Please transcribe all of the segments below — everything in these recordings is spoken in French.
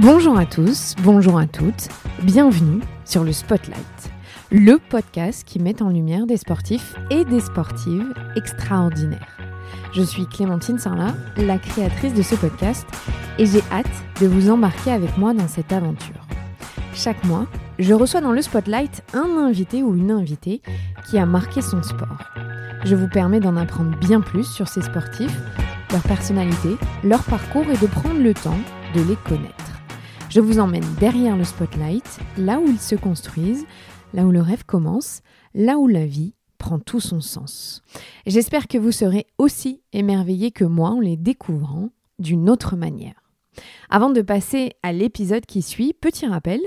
Bonjour à tous, bonjour à toutes, bienvenue sur le Spotlight, le podcast qui met en lumière des sportifs et des sportives extraordinaires. Je suis Clémentine Sarlat, la créatrice de ce podcast, et j'ai hâte de vous embarquer avec moi dans cette aventure. Chaque mois, je reçois dans le Spotlight un invité ou une invitée qui a marqué son sport. Je vous permets d'en apprendre bien plus sur ces sportifs, leur personnalité, leur parcours et de prendre le temps de les connaître. Je vous emmène derrière le spotlight, là où ils se construisent, là où le rêve commence, là où la vie prend tout son sens. J'espère que vous serez aussi émerveillés que moi en les découvrant d'une autre manière. Avant de passer à l'épisode qui suit, petit rappel,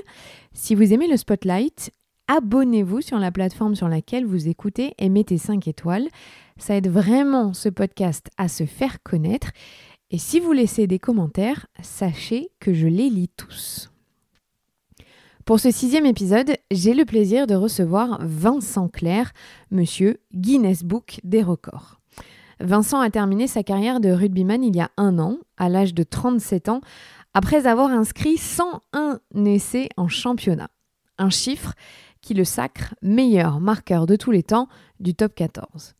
si vous aimez le spotlight, abonnez-vous sur la plateforme sur laquelle vous écoutez et mettez 5 étoiles. Ça aide vraiment ce podcast à se faire connaître et si vous laissez des commentaires, sachez que je les lis tous. Pour ce sixième épisode, j'ai le plaisir de recevoir Vincent Clair, monsieur Guinness Book des records. Vincent a terminé sa carrière de rugbyman il y a un an, à l'âge de 37 ans, après avoir inscrit 101 essais en championnat. Un chiffre qui le sacre meilleur marqueur de tous les temps du top 14.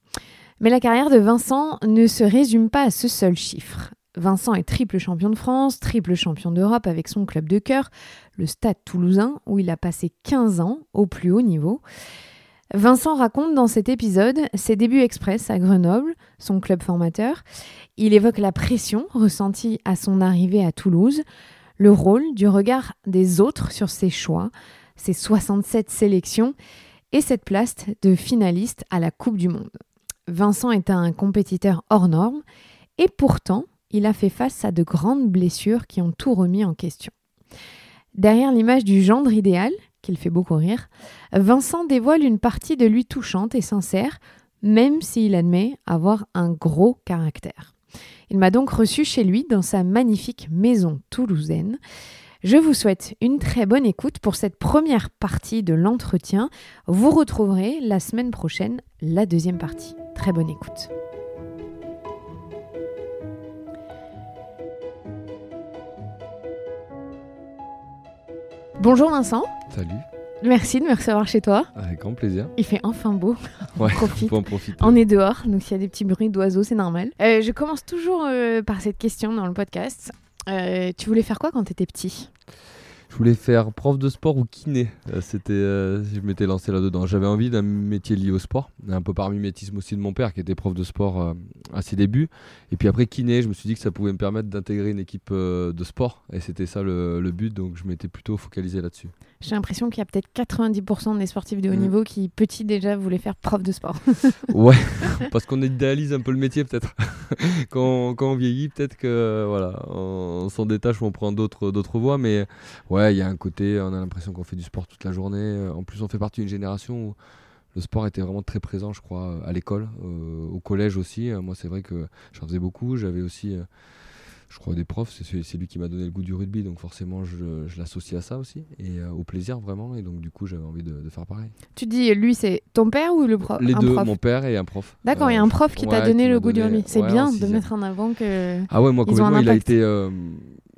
Mais la carrière de Vincent ne se résume pas à ce seul chiffre. Vincent est triple champion de France, triple champion d'Europe avec son club de cœur, le Stade toulousain, où il a passé 15 ans au plus haut niveau. Vincent raconte dans cet épisode ses débuts express à Grenoble, son club formateur. Il évoque la pression ressentie à son arrivée à Toulouse, le rôle du regard des autres sur ses choix, ses 67 sélections et cette place de finaliste à la Coupe du Monde. Vincent est un compétiteur hors norme et pourtant, il a fait face à de grandes blessures qui ont tout remis en question. Derrière l'image du gendre idéal, qu'il fait beaucoup rire, Vincent dévoile une partie de lui touchante et sincère, même s'il admet avoir un gros caractère. Il m'a donc reçu chez lui dans sa magnifique maison toulousaine. Je vous souhaite une très bonne écoute pour cette première partie de l'entretien. Vous retrouverez la semaine prochaine la deuxième partie. Très bonne écoute. Bonjour Vincent. Salut. Merci de me recevoir chez toi. Avec grand plaisir. Il fait enfin beau. On Ouais, profite. faut en profiter. On est dehors, donc s'il y a des petits bruits d'oiseaux, c'est normal. Euh, je commence toujours euh, par cette question dans le podcast. Euh, tu voulais faire quoi quand tu étais petit? Je voulais faire prof de sport ou kiné. Euh, C'était, euh, je m'étais lancé là-dedans. J'avais envie d'un métier lié au sport, un peu par mimétisme aussi de mon père qui était prof de sport euh, à ses débuts. Et puis après kiné, je me suis dit que ça pouvait me permettre d'intégrer une équipe euh, de sport. Et c'était ça le, le but, donc je m'étais plutôt focalisé là-dessus. J'ai l'impression qu'il y a peut-être 90% des sportifs de haut Mm. niveau qui, petit déjà, voulaient faire prof de sport. Ouais, parce qu'on idéalise un peu le métier peut-être. quand, quand on vieillit, peut-être que voilà, on, s'en détache ou on prend d'autres d'autres voies. Mais ouais, il y a un côté, on a l'impression qu'on fait du sport toute la journée. Euh, En plus, on fait partie d'une génération où le sport était vraiment très présent, je crois, à l'école, euh, au collège aussi. Euh, Moi, c'est vrai que j'en faisais beaucoup. J'avais aussi, euh, je crois, des profs. C'est lui qui m'a donné le goût du rugby, donc forcément, je, je l'associe à ça aussi et euh, au plaisir vraiment. Et donc, du coup, j'avais envie de, de faire pareil. tu dis, lui, c'est ton père ou le prof Les un deux, prof mon père et un prof. D'accord, il y a Euh, un prof qui t'a donné qui le goût du rugby. C'est ouais, bien de mettre en avant que. Ah ouais, moi complètement, il a été, euh,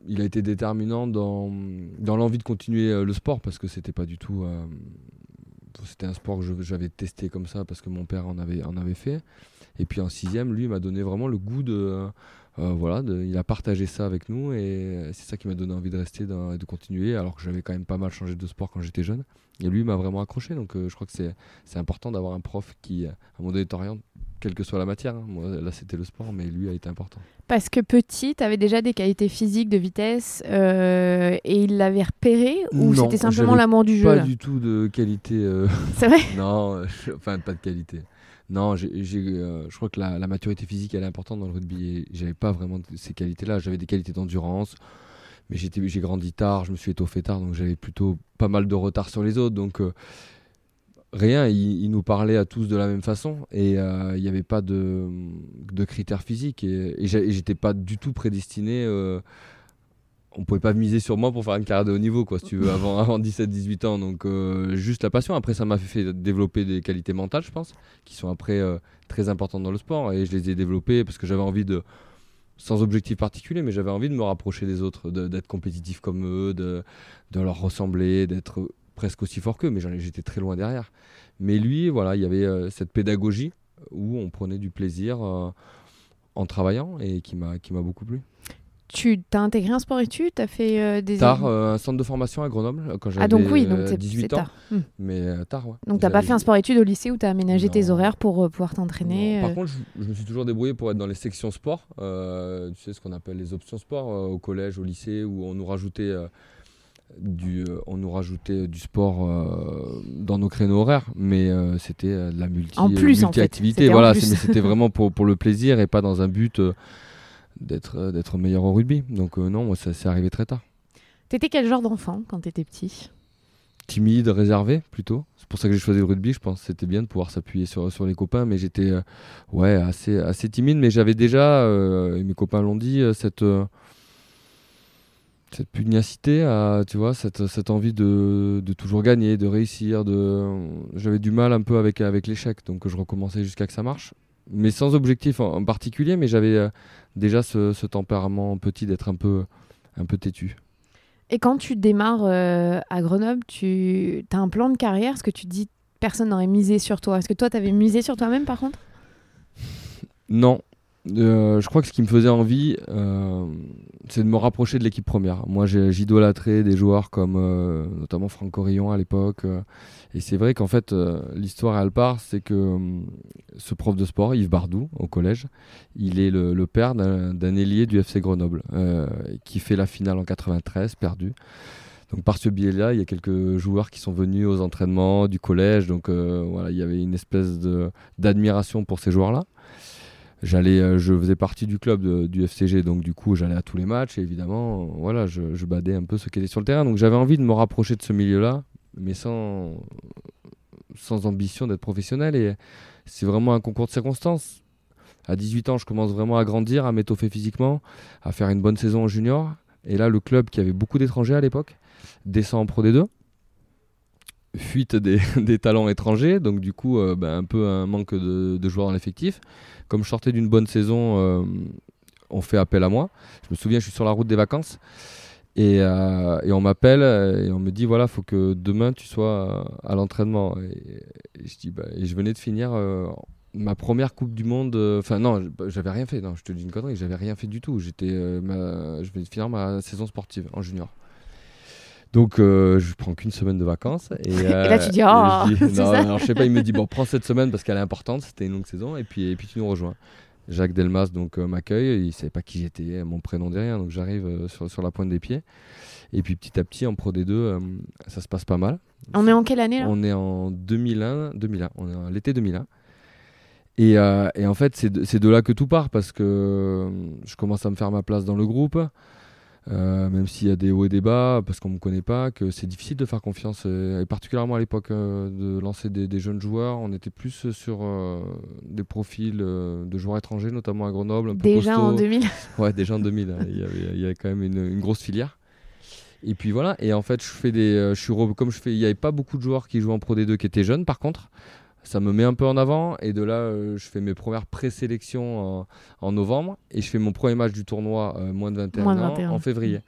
il a été déterminant dans, dans l'envie de continuer euh, le sport parce que c'était pas du tout, euh, c'était un sport que j'avais testé comme ça parce que mon père en avait, en avait fait. Et puis en sixième, lui m'a donné vraiment le goût de, euh, voilà, il a partagé ça avec nous et c'est ça qui m'a donné envie de rester et de continuer alors que j'avais quand même pas mal changé de sport quand j'étais jeune. Et lui m'a vraiment accroché donc euh, je crois que c'est important d'avoir un prof qui, à un moment donné, t'oriente quelle que soit la matière. hein. Moi, là c'était le sport mais lui a été important. Parce que petit, tu avais déjà des qualités physiques, de vitesse, euh, et il l'avait repéré Ou Non, c'était simplement l'amour du jeu pas là du tout de qualité. euh, C'est vrai non, je- enfin pas de qualité. Non, euh, je crois que la, la maturité physique elle est importante dans le rugby et j'avais pas vraiment ces qualités-là. J'avais des qualités d'endurance, mais j'étais, j'ai grandi tard, je me suis étoffé tard, donc j'avais plutôt pas mal de retard sur les autres. Donc rien, il, il nous parlait à tous de la même façon et euh, il n'y avait pas de, de critères physiques et, j'étais pas du tout prédestiné. euh, on pouvait pas miser sur moi pour faire une carrière de haut niveau, quoi, si tu veux, avant, avant 17-18 ans. Donc, euh, juste la passion. Après, ça m'a fait développer des qualités mentales, je pense, qui sont après très importantes dans le sport. Et je les ai développées parce que j'avais envie de, sans objectif particulier, mais j'avais envie de me rapprocher des autres, d'être compétitif comme eux, de, de leur ressembler, d'être presque aussi fort qu'eux, mais j'étais très loin derrière. Mais lui, voilà, il y avait euh, cette pédagogie où on prenait du plaisir euh, en travaillant et qui m'a beaucoup plu. Tu t'as intégré un sport-études Tu as fait euh, des. Tard, un centre de formation à Grenoble quand j'avais ah, donc oui, donc 18 ans. Tard. Hmm. Mais tard, ouais. Donc tu n'as pas fait un sport-études au lycée où tu as aménagé tes horaires pour pouvoir t'entraîner Par contre, je, me suis toujours débrouillé pour être dans les sections sport. tu sais ce qu'on appelle les options sport au collège, au lycée, où on nous rajoutait du, euh, on nous rajoutait du sport euh, dans nos créneaux horaires, mais euh, c'était de la multi, en plus, activité Voilà, c'était vraiment pour, pour le plaisir et pas dans un but d'être d'être meilleur au rugby. Donc non, moi ça s'est arrivé très tard. T'étais quel genre d'enfant quand t'étais petit? Timide, réservé plutôt. C'est pour ça que j'ai choisi le rugby. Je pense que c'était bien de pouvoir s'appuyer sur, sur les copains, mais j'étais ouais assez assez timide. Mais j'avais déjà, et mes copains l'ont dit, cette cette pugnacité, à, tu vois, cette, cette envie de, de, toujours gagner, de réussir. De... J'avais du mal un peu avec, avec l'échec, donc je recommençais jusqu'à que ça marche. Mais sans objectif en, particulier, mais j'avais euh, déjà ce, ce, tempérament petit d'être un peu, un peu têtu. Et quand tu démarres euh, à Grenoble, tu as un plan de carrière? Est-ce que tu dis personne n'aurait misé sur toi? Est-ce que toi, tu avais misé sur toi-même par contre? Non, euh, je crois que ce qui me faisait envie, euh, c'est de me rapprocher de l'équipe première. Moi, j'idolâtrais des joueurs comme euh, notamment Franck Rillon à l'époque. et c'est vrai qu'en fait, l'histoire, elle part, c'est que ce prof de sport, Yves Bardou, au collège, il est le, le père d'un ailier du FC Grenoble, qui fait la finale en 93, perdu. Donc par ce biais-là, il y a quelques joueurs qui sont venus aux entraînements du collège. Donc voilà, il y avait une espèce d'admiration pour ces joueurs-là j'allais, euh, je faisais partie du club du FCG, donc du coup j'allais à tous les matchs et évidemment, voilà, je, badais un peu ce qui était sur le terrain. Donc j'avais envie de me rapprocher de ce milieu-là, mais sans, sans ambition d'être professionnel. Et c'est vraiment un concours de circonstances. À 18 ans, je commence vraiment à grandir, à m'étoffer physiquement, à faire une bonne saison en junior. Et là, le club qui avait beaucoup d'étrangers à l'époque descend en Pro D2 fuite des, talents étrangers, donc du coup euh, ben, un peu un manque de, joueurs dans l'effectif. Comme je sortais d'une bonne saison, euh, on fait appel à moi. Je me souviens, je suis sur la route des vacances et, euh, on m'appelle et on me dit voilà, faut que demain tu sois à l'entraînement. Et, je dis bah, et je venais de finir ma première Coupe du Monde. Enfin non, j'avais rien fait. Non, je te dis une connerie, j'avais rien fait du tout. J'étais, je venais de finir ma saison sportive en junior. Donc, euh, je prends qu'une semaine de vacances. Et, là, tu dis, oh, non, je sais pas, il me dit, bon, prends cette semaine parce qu'elle est importante, c'était une longue saison, et puis, et puis tu nous rejoins. Jacques Delmas donc euh, m'accueille, il savait pas qui j'étais, mon prénom dit rien, donc j'arrive euh, sur, sur, la pointe des pieds. Et puis petit à petit, en Pro D2, ça se passe pas mal. On est en quelle année là? On est en 2001, 2001, on est en l'été 2001. Et, et, en fait, c'est de, de, là que tout part parce que je commence à me faire ma place dans le groupe. Euh, même s'il y a des hauts et des bas, parce qu'on ne me connaît pas, que c'est difficile de faire confiance, euh, et particulièrement à l'époque euh, de lancer des, jeunes joueurs, on était plus sur des profils de joueurs étrangers, notamment à Grenoble. Un peu déjà en 2000 Ouais, déjà en 2000, hein. il, y avait, il, y avait, quand même une, grosse filière. Et puis voilà, et en fait, je fais des, je suis comme je fais, il n'y avait pas beaucoup de joueurs qui jouent en Pro D2 qui étaient jeunes, par contre ça me met un peu en avant. Et de là, euh, je fais mes premières présélections en, novembre. Et je fais mon premier match du tournoi euh, moins de 21 ans en février.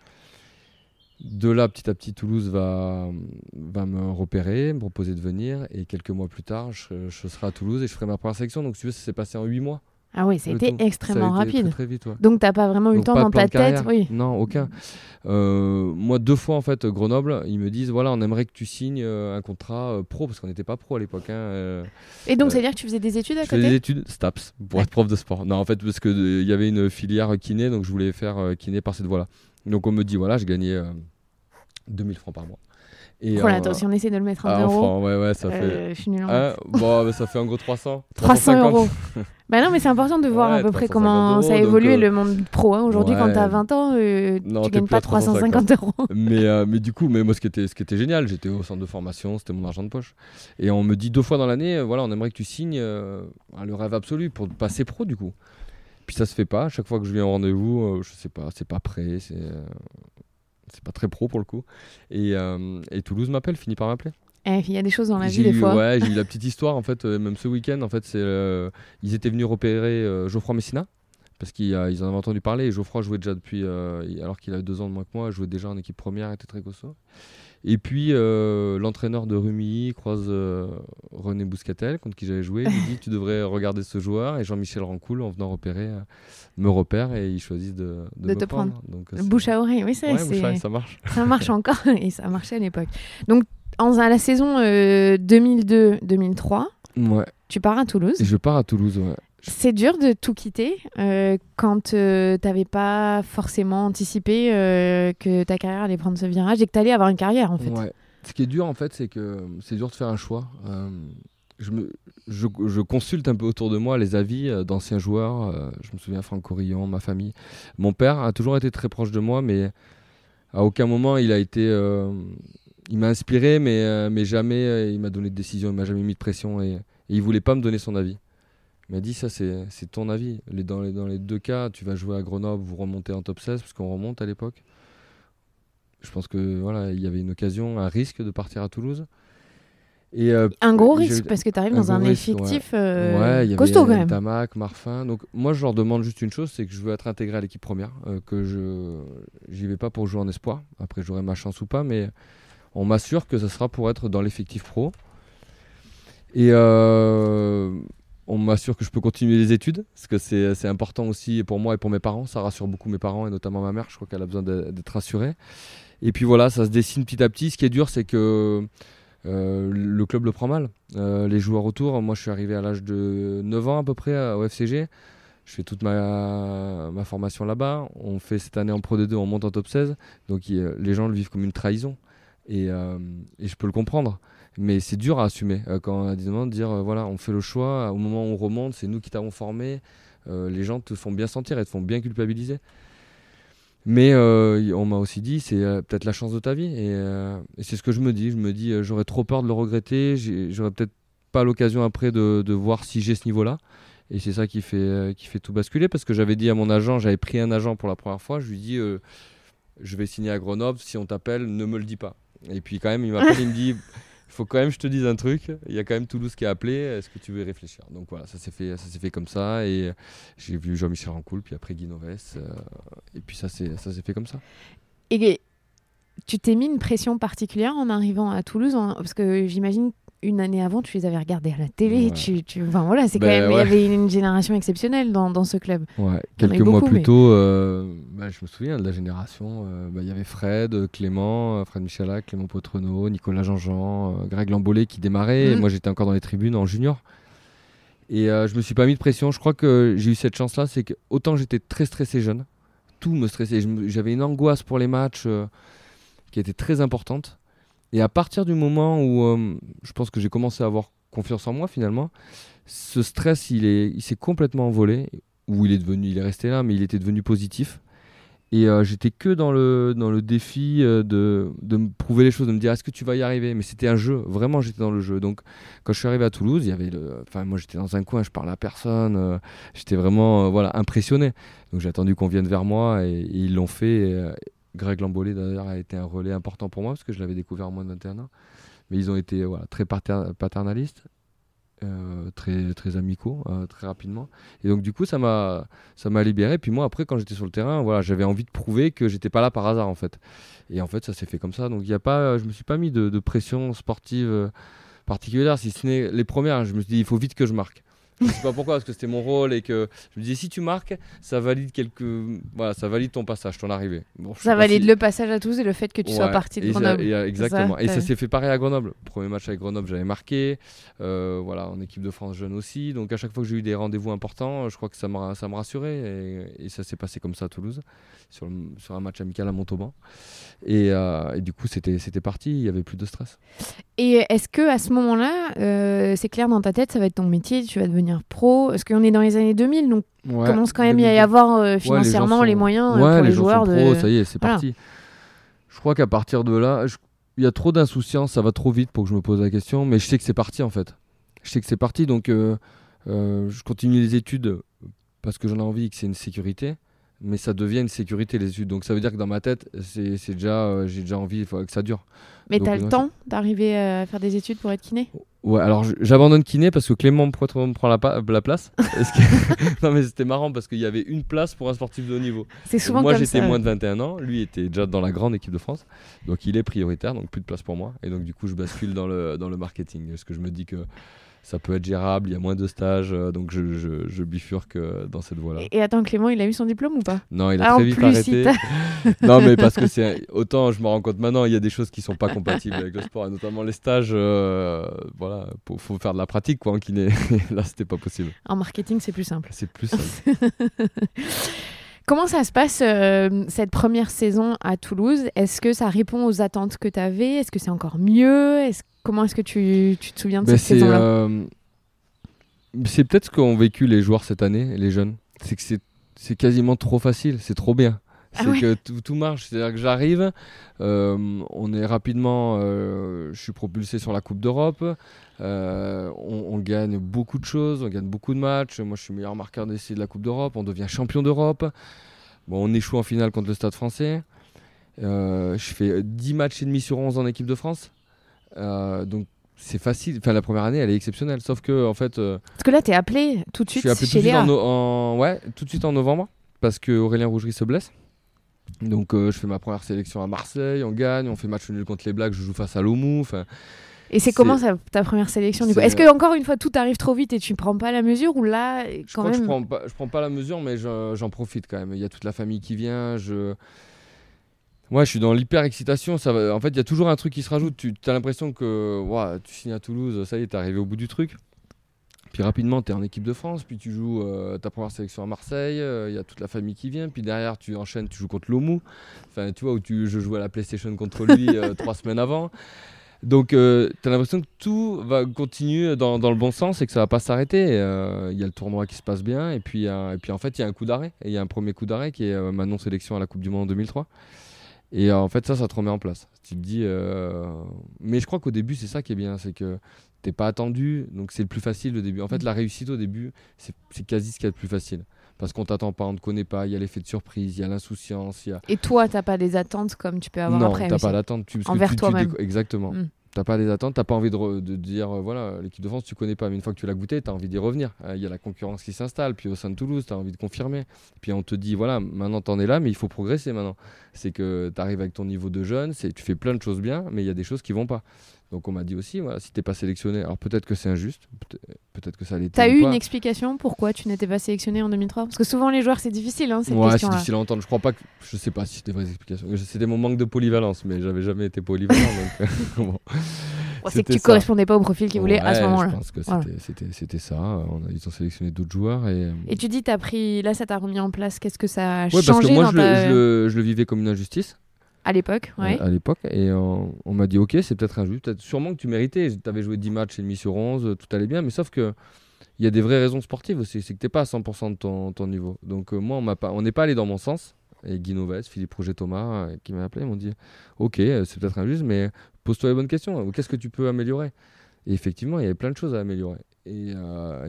De là, petit à petit, Toulouse va, va me repérer, me proposer de venir. Et quelques mois plus tard, je, je serai à Toulouse et je ferai ma première sélection. Donc, si tu veux, ça s'est passé en 8 mois. Ah oui, ça a été extrêmement rapide. Très, vite, Donc tu n'as pas vraiment eu le temps dans ta tête oui. Non, aucun. Euh, moi, deux fois en fait, Grenoble, ils me disent voilà, on aimerait que tu signes euh, un contrat euh, pro, parce qu'on n'était pas pro à l'époque. Hein, Et donc, ça veut dire que tu faisais des études à je côté faisais des études STAPS, pour être prof de sport. Non, en fait, parce qu'il y avait une filière kiné, donc je voulais faire kiné par cette voie-là. Donc on me dit voilà, je gagnais 2000 francs par mois. Et voilà, euh, si on essaie de le mettre en ah, euros. ouais, ouais, ça fait. Je suis nul en bon, ça fait en gros 300. 300 euros. bah non, mais c'est important de voir à peu près comment ça a évolué euh, le monde pro. Hein. Aujourd'hui, quand tu as 20 ans, euh, tu gagnes pas 350, euros. mais, mais du coup, mais moi, ce qui était, ce qui était génial, j'étais au centre de formation, c'était mon argent de poche. Et on me dit deux fois dans l'année, voilà, on aimerait que tu signes le rêve absolu pour passer pro, du coup. Puis ça se fait pas. À chaque fois que je viens au rendez-vous, je sais pas, c'est pas prêt, c'est c'est pas très pro pour le coup. Et, euh, et Toulouse m'appelle, finit par m'appeler. Eh, il y a des choses dans la vie des fois. Ouais, j'ai eu la petite histoire en fait, euh, même ce week-end en fait, c'est euh, ils étaient venus repérer Geoffroy Messina parce qu'ils en avaient entendu parler. Et Geoffroy jouait déjà depuis, alors qu'il avait deux ans de moins que moi, jouait déjà en équipe première, était très costaud. Et puis l'entraîneur de Rumilly croise René Bouscatel, contre qui j'avais joué. Il me dit Tu devrais regarder ce joueur. Et Jean-Michel Rancoul, en venant repérer, me repère et ils choisissent de, de, me te prendre. Donc, bouche à oreille, oui, c'est ouais, ça marche. Ça marche encore et ça marchait à l'époque. Donc, en la saison 2002-2003, ouais. tu pars à Toulouse. Et je pars à Toulouse, ouais. C'est dur de tout quitter euh, quand euh, tu n'avais pas forcément anticipé euh, que ta carrière allait prendre ce virage et que tu allais avoir une carrière en fait. Ce qui est dur en fait, c'est que c'est dur de faire un choix. Je, me, je, consulte un peu autour de moi les avis d'anciens joueurs. je me souviens Franck Corillon, ma famille. Mon père a toujours été très proche de moi, mais à aucun moment il a été. il m'a inspiré, mais, mais jamais il m'a donné de décision, il m'a jamais mis de pression et, et il voulait pas me donner son avis. M'a dit ça c'est ton avis. Les, dans, les, dans les deux cas, tu vas jouer à Grenoble, vous remontez en top 16, parce qu'on remonte à l'époque. Je pense que voilà, il y avait une occasion, un risque de partir à Toulouse. Et, euh, un gros risque parce que tu arrives dans un effectif euh, y costaud quand même. Tamac, Marfin. Donc moi je leur demande juste une chose, c'est que je veux être intégré à l'équipe première, euh, que je j'y vais pas pour jouer en espoir. Après j'aurai ma chance ou pas, mais on m'assure que ça sera pour être dans l'effectif pro. Et on m'assure que je peux continuer les études, parce que c'est important aussi pour moi et pour mes parents. Ça rassure beaucoup mes parents et notamment ma mère. Je crois qu'elle a besoin d'être rassurée. Et puis voilà, ça se dessine petit à petit. Ce qui est dur, c'est que euh, le club le prend mal. Euh, les joueurs autour, moi je suis arrivé à l'âge de 9 ans à peu près au FCG. Je fais toute ma, ma formation là-bas. On fait cette année en Pro D2, on monte en top 16. Donc les gens le vivent comme une trahison. Euh, et je peux le comprendre. Mais c'est dur à assumer euh, quand on a des demandes de dire euh, voilà, on fait le choix, au moment où on remonte, c'est nous qui t'avons formé. Euh, les gens te font bien sentir et te font bien culpabiliser. Mais on m'a aussi dit c'est peut-être la chance de ta vie et, c'est ce que je me dis. Je me dis j'aurais trop peur de le regretter. J'aurais peut-être pas l'occasion après de, de, voir si j'ai ce niveau-là. Et c'est ça qui fait, qui fait tout basculer parce que j'avais dit à mon agent, j'avais pris un agent pour la première fois. Je lui dis je vais signer à Grenoble. Si on t'appelle, ne me le dis pas. Et puis quand même il m'appelle, il me dit faut quand même je te dise un truc. Il y a quand même Toulouse qui a appelé. Est-ce que tu veux réfléchir? Donc voilà, ça s'est fait, ça s'est fait comme ça. Et j'ai vu Jean-Michel Rancoul, puis après Guy Noves. Euh, et puis ça s'est, ça s'est fait comme ça. Et tu t'es mis une pression particulière en arrivant à Toulouse Parce que j'imagine une année avant, tu les avais regardés à la télé. Tu, tu... Enfin voilà, c'est quand ben même. Il y avait une génération exceptionnelle dans, dans ce club. Ouais. Quelques mois plus tôt, euh, bah, je me souviens de la génération. Euh, bah, il y avait Fred, Clément, euh, Fred Michalak, Clément Potrenaud, Nicolas Jean-Jean, Greg Lambollet qui démarrait. Mhm. moi, j'étais encore dans les tribunes en junior. Et je me suis pas mis de pression. Je crois que j'ai eu cette chance-là, c'est que autant j'étais très stressé jeune, tout me stressait. J'avais une angoisse pour les matchs qui était très importante. Et à partir du moment où euh, je pense que j'ai commencé à avoir confiance en moi finalement, ce stress il est, il s'est complètement envolé. Ou il est devenu, il est resté là, mais il était devenu positif. Et euh, j'étais que dans le, dans le défi euh, de, de, me prouver les choses, de me dire est-ce que tu vas y arriver? Mais c'était un jeu, vraiment j'étais dans le jeu. Donc quand je suis arrivé à Toulouse, il y avait enfin moi j'étais dans un coin, je parlais à personne, j'étais vraiment voilà impressionné. Donc j'ai attendu qu'on vienne vers moi et, ils l'ont fait. Greg Lambolé d'ailleurs a été un relais important pour moi parce que je l'avais découvert en moins de 21 ans. Mais ils ont été voilà, très paternalistes, euh, très, très amicaux, euh, très rapidement. Et donc du coup, ça m'a, libéré. Puis moi, après, quand j'étais sur le terrain, voilà, j'avais envie de prouver que j'étais pas là par hasard en fait. Et en fait, ça s'est fait comme ça. Donc il y a pas, je me suis pas mis de, pression sportive euh, particulière. Si ce n'est les premières, je me suis dit, il faut vite que je marque. Je sais pas pourquoi, parce que c'était mon rôle et que je me disais si tu marques, ça valide quelques, voilà, ça valide ton passage, ton arrivée. ça valide le passage à tous et le fait que tu sois parti de Grenoble. exactement. et ça s'est fait pareil à Grenoble. Premier match avec Grenoble, j'avais marqué. Euh, voilà, en équipe de France jeune aussi. Donc à chaque fois que j'ai eu des rendez-vous importants, je crois que ça m'a, ça me rassurait et, ça s'est passé comme ça à Toulouse, sur, sur un match amical à Montauban. Et, euh, et du coup, c'était, c'était parti. Il y avait plus de stress. Et est-ce que à ce moment-là, euh, c'est clair dans ta tête, ça va être ton métier, tu vas devenir pro Parce qu'on est dans les années 2000, donc commence quand même à y avoir euh, financièrement les, moyens euh, pour les, les joueurs. de... ça y est, c'est parti. Je crois qu'à partir de là, il y a trop d'insouciance, ça va trop vite pour que je me pose la question, mais je sais que c'est parti en fait. Je sais que c'est parti, donc je continue les études parce que j'en ai envie et que c'est une sécurité mais ça devient une sécurité les études. Donc ça veut dire que dans ma tête, c'est déjà, j'ai déjà envie, que ça dure. Mais tu as le temps d'arriver à faire des études pour être kiné? Ouais, alors j'abandonne kiné parce que Clément me prend la, place. Que- non, mais c'était marrant parce qu'il y avait une place pour un sportif de haut niveau. C'est souvent moi, j'étais moins de 21 ans. Lui était déjà dans la grande équipe de France. Donc, il est prioritaire, donc plus de place pour moi. Et donc, du coup, je bascule dans le, dans le marketing. Parce que je me dis que ça peut être gérable, il y a moins de stages. euh, donc, je, je, je bifurque euh, dans cette voie-là. Et, et attends, Clément, il a eu son diplôme ou pas? Non, il a Ah, très vite arrêté. non, mais parce que c'est autant je me rends compte maintenant, il y a des choses qui sont pas compatibles avec le sport, et notamment les stages. euh, voilà, faut, faut faire de la pratique quoi en kiné. Là, c'était pas possible. En marketing, c'est plus simple. C'est plus simple. Comment ça se passe euh, cette première saison à Toulouse? Est-ce que ça répond aux attentes que tu avais Est-ce que c'est encore mieux? Est-ce- Comment est-ce que tu, tu te souviens de Ben, cette c'est saison-là? euh, c'est peut-être ce qu'ont vécu les joueurs cette année, les jeunes. C'est que c'est quasiment trop facile, c'est trop bien. Ah C'est ouais que tout, tout marche. C'est-à-dire que j'arrive, euh, on est rapidement, euh, je suis propulsé sur la Coupe d'Europe, euh, on, on gagne beaucoup de choses, on gagne beaucoup de matchs. Moi, je suis meilleur marqueur d'essai de la Coupe d'Europe, on devient champion d'Europe. Bon, on échoue en finale contre le Stade français. Je fais 10 matchs et demi sur 11 en équipe de France. Donc, c'est facile. Enfin, la première année, elle est exceptionnelle. Sauf que, en fait, Parce que là, tu es appelé tout de je suite suis appelé tout suite en, en- ouais, tout de suite en novembre parce que Aurélien Rougerie se blesse. Donc euh, je fais ma première sélection à Marseille, on gagne, on fait match nul contre les Blacks, je joue face à. Enfin, Et c'est comment ça- ta première sélection du coup? C'est- Est-ce que encore une fois tout arrive trop vite et tu prends pas la mesure ou là je quand que je même? prends pas, je prends pas la mesure, mais je- j'en profite quand même. Il y a toute la famille qui vient. Je, ouais, je suis dans l'hyper excitation. Ça va... En fait, il y a toujours un truc qui se rajoute. Tu as l'impression que tu signes à Toulouse, ça y est, t'es arrivé au bout du truc. Puis rapidement, tu es en équipe de France, puis tu joues euh, ta première sélection à Marseille, euh, il y a toute la famille qui vient, puis derrière tu enchaînes, tu joues contre Lomou, enfin tu vois, où tu, je jouais à la PlayStation contre lui euh, trois semaines avant. Donc tu as l'impression que tout va continuer dans, dans le bon sens et que ça va pas s'arrêter. Euh, Il y a le tournoi qui se passe bien, et puis, euh, et puis en fait il y a un coup d'arrêt, et il y a un premier coup d'arrêt qui est euh, ma non-sélection à la Coupe du Monde en 2003. Et euh, en fait ça, ça te remet en place. Tu te dis... euh, Mais je crois qu'au début c'est ça qui est bien, c'est que t'es pas attendu, donc c'est le plus facile au début. En fait, la réussite au début, c'est quasi ce qu'il y a de plus facile. Parce qu'on t'attend pas, on te connaît pas, il y a l'effet de surprise, il y a l'insouciance, a... Et toi, t'as pas des attentes comme tu peux avoir non, après t'as aussi. pas d'attente. tu- Envers tu- tu toi-même. déco- Exactement. Mm. T'as pas des attentes, t'as pas envie de, re- de dire, euh, voilà, l'équipe de France, tu connais pas, mais une fois que tu l'as goûté, t'as envie d'y revenir. Euh, Il y a la concurrence qui s'installe, puis au sein de Toulouse, t'as envie de confirmer. Puis on te dit, voilà, maintenant t'en es là, mais il faut progresser maintenant. C'est que t'arrives avec ton niveau de jeune, c'est tu fais plein de choses bien, mais il y a des choses qui vont pas. Donc on m'a dit aussi, voilà, si t'es pas sélectionné, alors peut-être que c'est injuste, peut- peut-être que ça l'était. T'as eu pas. une explication pourquoi tu n'étais pas sélectionné en 2003 Parce que souvent les joueurs c'est difficile hein, cette Ouais, c'est difficile à entendre. Je crois pas que. Je sais pas si c'était vraies explications. C'était mon manque de polyvalence, mais j'avais jamais été polyvalent. donc, bon. Bon, c'est que tu ça. correspondais pas au profil qu'ils voulaient à ce moment-là. Je pense que c'était- ça. On a, ils ont sélectionné d'autres joueurs. Et, Et tu dis, t'as pris, là, ça t'a remis en place. Qu'est-ce que ça a Ouais, parce changé que moi, dans je, le, ta... je le- je le vivais comme une injustice à l'époque ouais. euh, à l'époque. Et on, m'a dit, ok, c'est peut-être injuste. Sûrement que tu méritais. Tu avais joué 10 matchs et demi sur 11, euh, tout allait bien. Mais sauf que il y a des vraies raisons sportives aussi. C'est que tu pas à 100% de ton, niveau. Donc, euh, moi, on n'est pas allé dans mon sens. Et Guy Noves, Philippe Roger Thomas, qui m'a appelé, m'ont dit, ok, c'est peut-être injuste, mais pose-toi les bonnes questions. Qu'est-ce que tu peux améliorer? Et effectivement, il y avait plein de choses à améliorer. Et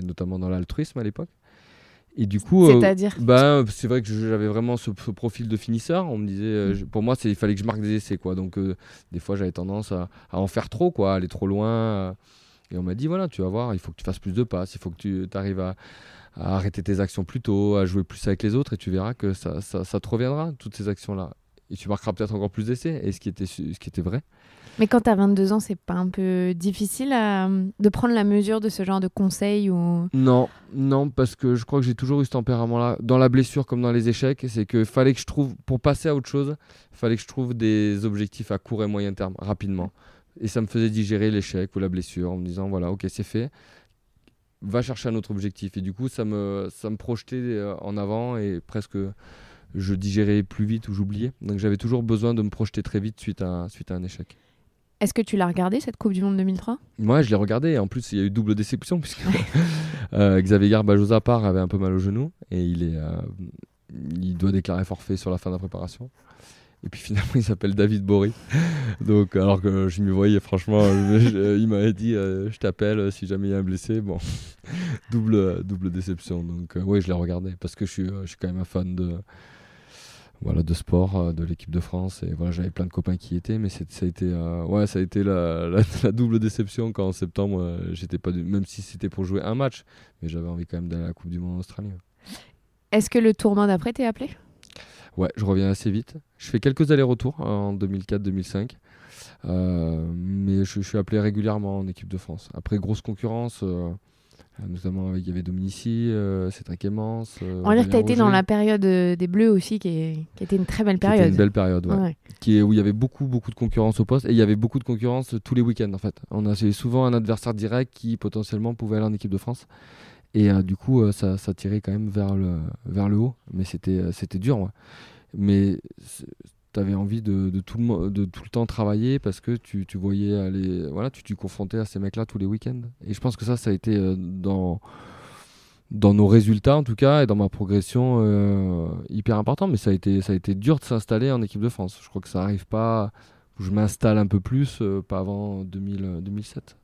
notamment dans l'altruisme à l'époque. Et du coup, euh, C'est-à-dire bah, c'est vrai que j'avais vraiment ce, ce profil de finisseur. On me disait, euh, Mm. je- pour moi, c'est- il fallait que je marque des essais, quoi. Donc, euh, des fois, j'avais tendance à, à en faire trop, quoi, à aller trop loin. et on m'a dit, voilà, tu vas voir, il faut que tu fasses plus de passes, il faut que tu arrives à, à arrêter tes actions plus tôt, à jouer plus avec les autres, et tu verras que ça, ça, ça te reviendra, toutes ces actions-là. Et tu marqueras peut-être encore plus d'essais, et ce qui était, ce qui était vrai. Mais quand t'as 22 ans, c'est pas un peu difficile à- de prendre la mesure de ce genre de conseils ou... Non, non, parce que je crois que j'ai toujours eu ce tempérament-là, dans la blessure comme dans les échecs, c'est que fallait que je trouve, pour passer à autre chose, fallait que je trouve des objectifs à court et moyen terme, rapidement. Et ça me faisait digérer l'échec ou la blessure en me disant, voilà, ok, c'est fait, va chercher un autre objectif. Et du coup, ça me, ça me projetait euh, en avant et presque je digérais plus vite ou j'oubliais. Donc j'avais toujours besoin de me projeter très vite suite à, suite à un échec. Est-ce que tu l'as regardé cette Coupe du Monde 2003 Moi, je l'ai regardé en plus, il y a eu double déception puisque euh, Xavier Garbajosa part avait un peu mal au genou et il, est, euh, il doit déclarer forfait sur la fin de la préparation. Et puis finalement, il s'appelle David Bory. Donc, alors que je m'y voyais, franchement, je- je- il m'avait dit euh, Je t'appelle euh, si jamais il y a un blessé. Bon, double, double déception. Donc, oui, je l'ai regardé parce que je suis, euh, je suis quand même un fan de. Voilà, de sport de l'équipe de France. Et voilà, j'avais plein de copains qui y étaient, mais ça a été, ouais, ça a été la, la, double déception quand en septembre, j'étais pas, même si c'était pour jouer un match, mais j'avais envie quand même d'aller à la Coupe du Monde en Australie. Est-ce que le tournoi d'après t'es appelé? Ouais, je reviens assez vite. Je fais quelques allers-retours en 2004-2005. Euh, mais je, suis appelé régulièrement en équipe de France. Après, grosse concurrence, euh, notamment avec, il y avait Dominici, euh, Cédric Emmence. On va dire que tu as été dans la période des Bleus aussi, qui, est, qui était une très belle période. Une belle période, ouais. Qui est, où il y avait beaucoup, beaucoup de concurrence au poste et il y avait beaucoup de concurrence tous les week-ends en fait. On a souvent un adversaire direct qui potentiellement pouvait aller en équipe de France. Et du coup, ça, ça, tirait quand même vers le, vers le haut. Mais c'était, c'était dur. Ouais. Mais tu avais envie de, de, tout le, de tout le temps travailler parce que tu, tu voyais aller. Voilà, tu te confrontais à ces mecs-là tous les week-ends. Et je pense que ça, ça a été euh, dans, dans nos résultats, en tout cas, et dans ma progression euh, hyper important. Mais ça a, été, ça a été dur de s'installer en équipe de France. Je crois que ça n'arrive pas. Je m'installe un peu plus, euh, pas avant 2000, 2007.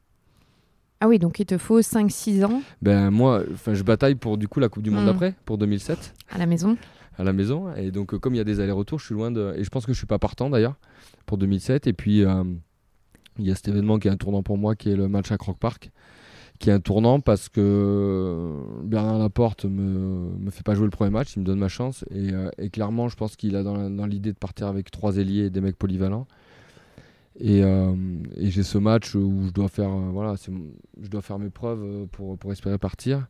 Ah oui, donc il te faut 5-6 ans Ben moi, je bataille pour du coup la Coupe du Monde mmh. après, pour 2007. À la maison à la maison. Et donc, euh, comme il y a des allers-retours, je suis loin de. Et je pense que je suis pas partant d'ailleurs pour 2007. Et puis, euh, il y a cet événement qui est un tournant pour moi, qui est le match à Croc Park, qui est un tournant parce que Bernard Laporte me, me fait pas jouer le premier match, il me donne ma chance. Et, euh, clairement, je pense qu'il a dans, l'idée de partir avec trois ailiers et des mecs polyvalents. Et, et j'ai ce match où je dois faire, voilà, je dois faire mes preuves pour, pour espérer partir.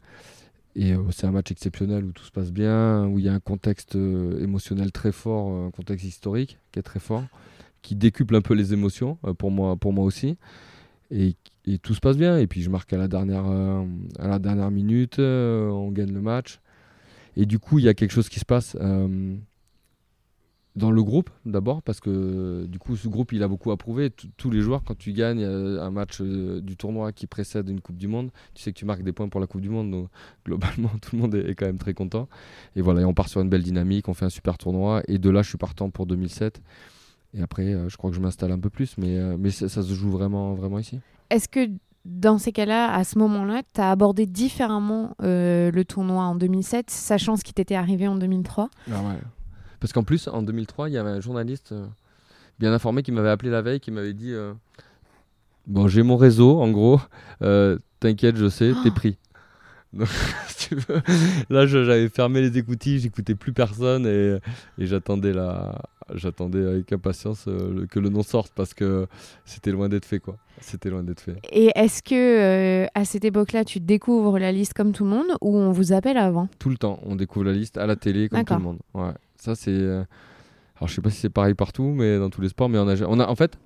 Euh, c'est un match exceptionnel où tout se passe bien, où il y a un contexte euh, émotionnel très fort, un contexte historique qui est très fort, qui décuple un peu les émotions euh, pour moi, pour moi aussi. Et, tout se passe bien. Et puis je marque à la dernière minute, on gagne le match. Et du coup, il y a quelque chose qui se passe dans le groupe d'abord parce que du coup ce groupe il a beaucoup approuvé. Tous les joueurs quand tu gagnes euh, un match euh, du tournoi qui précède une coupe du monde tu sais que tu marques des points pour la coupe du monde donc globalement tout le monde est, quand même très content. Et voilà on part sur une belle dynamique on fait un super tournoi. Et de là je suis partant pour 2007 et après euh, je crois que je m'installe un peu plus mais, mais ça, se joue vraiment vraiment ici. Est-ce que dans ces cas-là, à ce moment-là, tu as abordé différemment le tournoi en 2007, sachant ce qui t'était arrivé en 2003 ah ouais. Parce qu'en plus, en 2003, il y avait un journaliste euh, bien informé qui m'avait appelé la veille, qui m'avait dit euh, Bon, j'ai mon réseau, en gros, euh, t'inquiète, je sais, t'es pris. Donc, si tu veux, là, j'avais fermé les écoutilles, j'écoutais plus personne et, j'attendais la, j'attendais avec impatience que le nom sorte parce que c'était loin d'être fait, quoi. C'était loin d'être fait. Et est-ce que à cette époque-là, tu découvres la liste comme tout le monde ou on vous appelle avant? Tout le temps, on découvre la liste à la télé comme tout le monde. Ouais. Ça, c'est. Euh, alors, je sais pas si c'est pareil partout, mais dans tous les sports. Mais on a, on a en fait,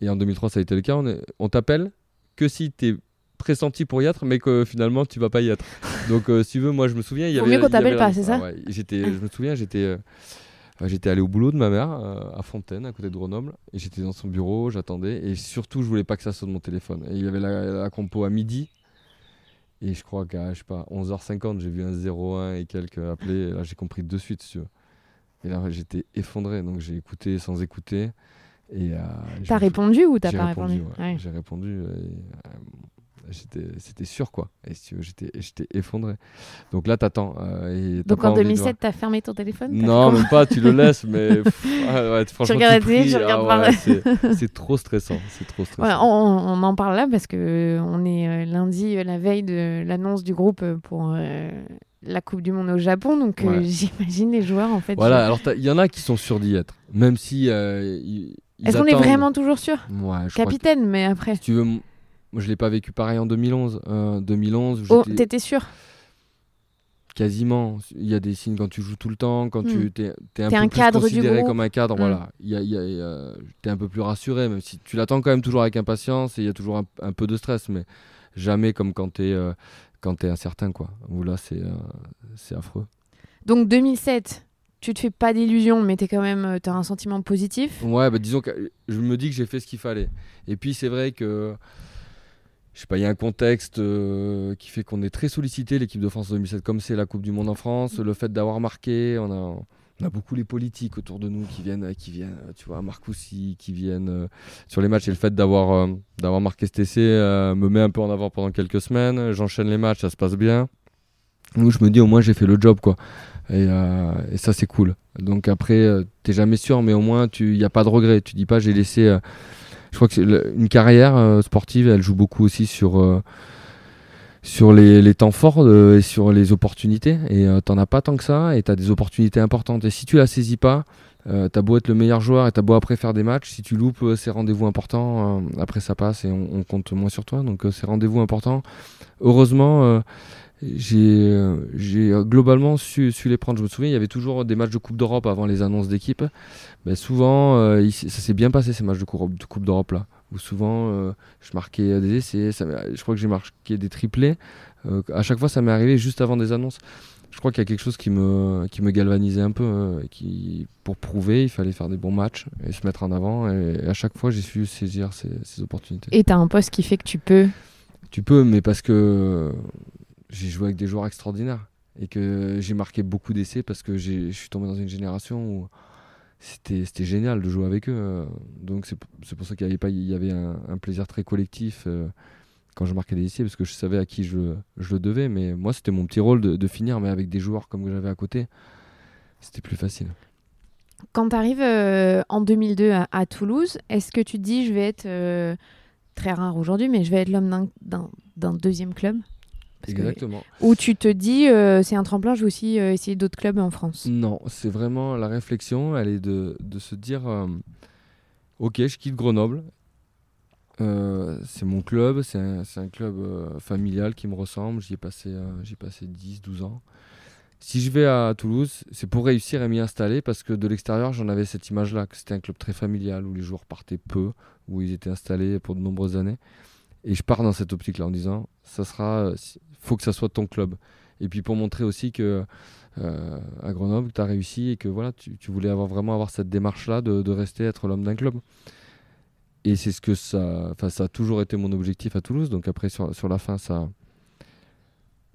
et en 2003, ça a été le cas, on, on t'appelle que si tu es pressenti pour y être, mais que finalement, tu vas pas y être. Donc, euh, si tu veux, moi, je me souviens. Il y avait, mieux qu'on t'appelle pas, c'est ça ah j'étais, Je me souviens, j'étais. Euh, j'étais allé au boulot de ma mère à Fontaine, à côté de Grenoble, et j'étais dans son bureau, j'attendais, et surtout, je voulais pas que ça sonne mon téléphone. Et il y avait la compo à midi, et je crois qu'à, je sais pas, 11h50, j'ai vu un 01 et quelques appelés. Et là, j'ai compris de suite, tu Et là, j'étais effondré. Donc, j'ai écouté sans écouter. Et, euh, t'as répondu ou t'as pas répondu, J'ai répondu. Et, euh, c'était sûr quoi. Et si j'étais effondré. Donc là, t'attends. Euh, Donc en 2007, t'as fermé ton téléphone Non, même pas, tu le laisses, mais ah franchement, tu regardes tu regardes ah C'est trop stressant. C'est trop stressant. on, en parle là parce que on est euh, lundi, euh, la veille de l'annonce du groupe pour. la Coupe du Monde au Japon, donc j'imagine les joueurs en fait. Voilà, alors il y en a qui sont sûrs d'y être, même si Est-ce qu'on est vraiment toujours sûr ouais, Capitaine, mais après. Si tu veux, moi, je l'ai pas vécu pareil en 2011. 2011 oh, t'étais sûr? Quasiment. Il y a des signes quand tu joues tout le temps, quand tu hmm. es, un, peu cadre considéré comme un cadre. Hmm. Voilà, il y tu es un peu plus rassuré, même si tu l'attends quand même toujours avec impatience et il y a toujours un, peu de stress, mais jamais comme quand tu es, euh, quand es incertain. Quoi. Où là, c'est euh, c'est affreux. Donc 2007, tu te fais pas d'illusions, mais tu quand même, euh, as un sentiment positif? Ouais, bah, disons que je me dis que j'ai fait ce qu'il fallait. Et puis c'est vrai que je sais pas, il y a un contexte euh, qui fait qu'on est très sollicité, l'équipe de France 2007, comme c'est la Coupe du Monde en France, le fait d'avoir marqué, on a, on a beaucoup les politiques autour de nous qui viennent, qui viennent tu vois, Marcoussi, qui viennent euh, sur les matchs, et le fait d'avoir euh, d'avoir marqué cet essai me met un peu en avant pendant quelques semaines, j'enchaîne les matchs, ça se passe bien. Donc je me dis au moins j'ai fait le job, quoi. Et, euh, et ça, c'est cool. Donc après, euh, t'es jamais sûr, mais au moins, il n'y a pas de regret. Tu dis pas, j'ai laissé. Je crois que une carrière euh, sportive, elle joue beaucoup aussi sur, euh, sur les, les temps forts euh, et sur les opportunités. Et euh, t'en as pas tant que ça, et t'as des opportunités importantes. Et si tu la saisis pas, t'as beau être le meilleur joueur et t'as beau après faire des matchs, si tu loupes ces rendez-vous importants, après ça passe et on, on compte moins sur toi. Donc ces rendez-vous importants, heureusement, j'ai euh, j'ai, euh, globalement su, su les prendre. Je me souviens, il y avait toujours des matchs de Coupe d'Europe avant les annonces d'équipe. Souvent, euh, il ça s'est bien passé ces matchs de Coupe, de coupe d'Europe là, où souvent euh, je marquais des essais. ça je crois que j'ai marqué des triplés. Euh, à chaque fois, ça m'est arrivé juste avant des annonces. Je crois qu'il y a quelque chose qui me, qui me galvanisait un peu. qui, pour prouver, il fallait faire des bons matchs et se mettre en avant. Et, à chaque fois, j'ai su saisir ces, ces opportunités. Et tu as un poste qui fait que tu peux. Tu peux, mais parce que j'ai joué avec des joueurs extraordinaires et que j'ai marqué beaucoup d'essais parce que je suis tombé dans une génération où c'était génial de jouer avec eux. euh. Donc c'est pour ça qu'il y avait, pas, il y avait un, plaisir très collectif euh, quand je marquais des essais parce que je savais à qui je, je le devais. Mais moi, c'était mon petit rôle de, finir, mais avec des joueurs comme j'avais à côté, c'était plus facile. Quand tu arrives en 2002 à, Toulouse, est-ce que tu te dis je vais être euh, très rare aujourd'hui, mais je vais être l'homme d'un deuxième club? Parce que- Exactement. Ou tu te dis euh, c'est un tremplin, je vais aussi euh, essayer d'autres clubs en France. Non, c'est vraiment la réflexion, elle est de, de se dire euh, ok, je quitte Grenoble. C'est mon club, c'est un, un club familial qui me ressemble. J'y ai passé, euh, j'y ai passé 10, 12 ans. Si je vais à Toulouse, c'est pour réussir à m'y installer parce que de l'extérieur, j'en avais cette image-là, que c'était un club très familial où les joueurs partaient peu, où ils étaient installés pour de nombreuses années. Et je pars dans cette optique-là en disant ça sera, faut que ça soit ton club. Et puis pour montrer aussi que euh, à Grenoble, tu as réussi et que voilà, tu, tu voulais avoir vraiment avoir cette démarche-là de, de rester être l'homme d'un club. Et c'est ce que ça, enfin ça a toujours été mon objectif à Toulouse. Donc après sur, sur la fin, ça,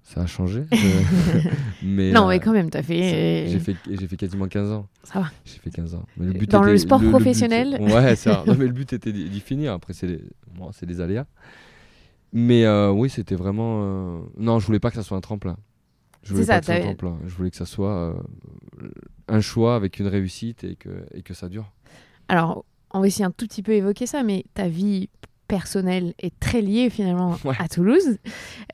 ça a changé. Euh, mais non, euh, mais quand même, tu as ça- fait. j'ai fait, j'ai fait quasiment 15 ans. Ça va. J'ai fait 15 ans. Mais le but Dans le sport professionnel Ouais, ça. Non, mais le but était d'y finir. Après, c'est les, bon, c'est des aléas. Mais euh, oui, c'était vraiment. euh, Non, je voulais pas que ça soit un tremplin. Je voulais C'est ça, pas que ça soit un t'avais- tremplin. Je voulais que ça soit euh, un choix avec une réussite et que, et que ça dure. Alors, on va essayer un tout petit peu évoquer ça, mais ta vie personnelle est très liée finalement Ouais. à Toulouse.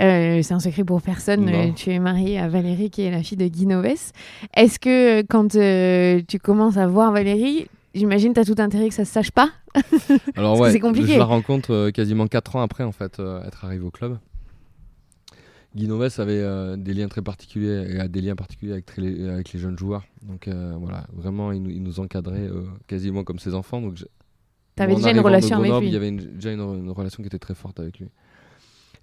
Euh, c'est un secret pour personne. Non. euh, Tu es mariée à Valérie, qui est la fille de Guy Noves. Est-ce que euh, quand euh, tu commences à voir Valérie, j'imagine tu as tout intérêt que ça se sache pas Alors, ouais, c'est compliqué. je la rencontre euh, quasiment 4 ans après, en fait, euh, être arrivé au club. Guy Noves avait euh, des liens très particuliers et a des liens particuliers avec, très- les, avec les jeunes joueurs. Donc voilà, vraiment, il nous, il nous encadrait quasiment comme ses enfants. Donc T'avais déjà une relation avec lui. Il y avait une- déjà une, une relation qui était très forte avec lui.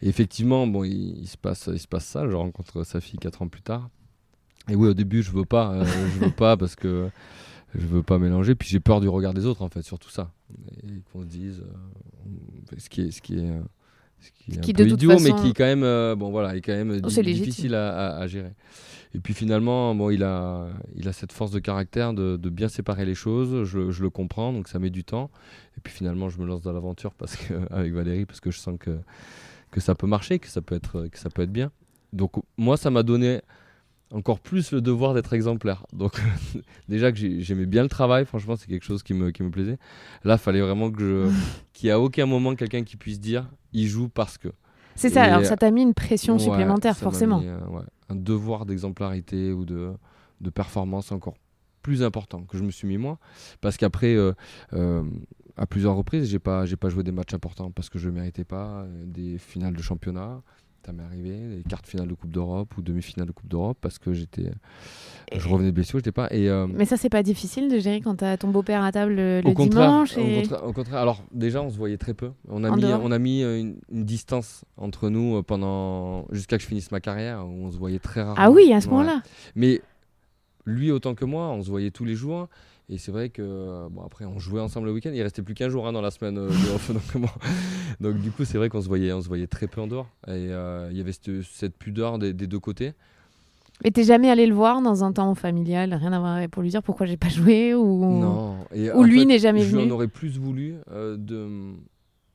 Et effectivement, bon, il, il se passe, il se passe ça. Je rencontre sa fille 4 ans plus tard. Et oui, au début, je veux pas, je veux pas parce que je veux pas mélanger. Puis j'ai peur du regard des autres, en fait, surtout ça. Et qu'on se dise, euh, ce qui est, ce qui est, euh, ce qui est Ce un qui, peu de idiot, mais qui quand même, euh, bon voilà, est quand même Oh, difficile à, à- à gérer. Et puis finalement, bon, il a, il a cette force de caractère de, de bien séparer les choses. Je, je le comprends, donc ça met du temps. Et puis finalement, je me lance dans l'aventure parce que avec Valérie, parce que je sens que que ça peut marcher, que ça peut être, que ça peut être bien. Donc moi, ça m'a donné encore plus le devoir d'être exemplaire. Donc déjà que j'ai- j'aimais bien le travail, franchement, c'est quelque chose qui me, qui me plaisait. Là, il fallait vraiment que je, qu'il y a aucun moment quelqu'un qui puisse dire, il joue parce que. C'est ça, Et, alors ça t'a mis une pression Ouais, supplémentaire, forcément. mis, euh, ouais, un devoir d'exemplarité ou de, de performance encore plus important que je me suis mis moi. Parce qu'après, euh, euh, à plusieurs reprises, j'ai pas, j'ai pas joué des matchs importants parce que je ne méritais pas des finales de championnat. Ça m'est arrivé, des quarts de finale de Coupe d'Europe ou demi-finale de Coupe d'Europe parce que j'étais, Et- je revenais de blessure, j'étais pas. Et, euh, Mais ça, c'est pas difficile de gérer quand t'as ton beau-père à table le, au le contraire, dimanche au, contraire, au contraire. alors déjà on se voyait très peu. On a En mis, dehors on a mis euh, une, une distance entre nous euh, pendant jusqu'à que je finisse ma carrière où on se voyait très rarement. Ah oui, à ce Ouais. moment-là. Mais lui autant que moi, on se voyait tous les jours. Et c'est vrai que euh, bon après on jouait ensemble le week-end. Il restait plus qu'un jour hein, dans la semaine euh, de off, donc, bon. Donc, du coup c'est vrai qu'on se voyait, on se voyait très peu en dehors. Et euh, il y avait cette, cette pudeur des, des deux côtés. Mais t'es jamais allé le voir dans un temps familial, rien à voir pour lui dire pourquoi j'ai pas joué ou... Non. Et Ou lui n'est jamais je venu. en aurais plus voulu euh, de,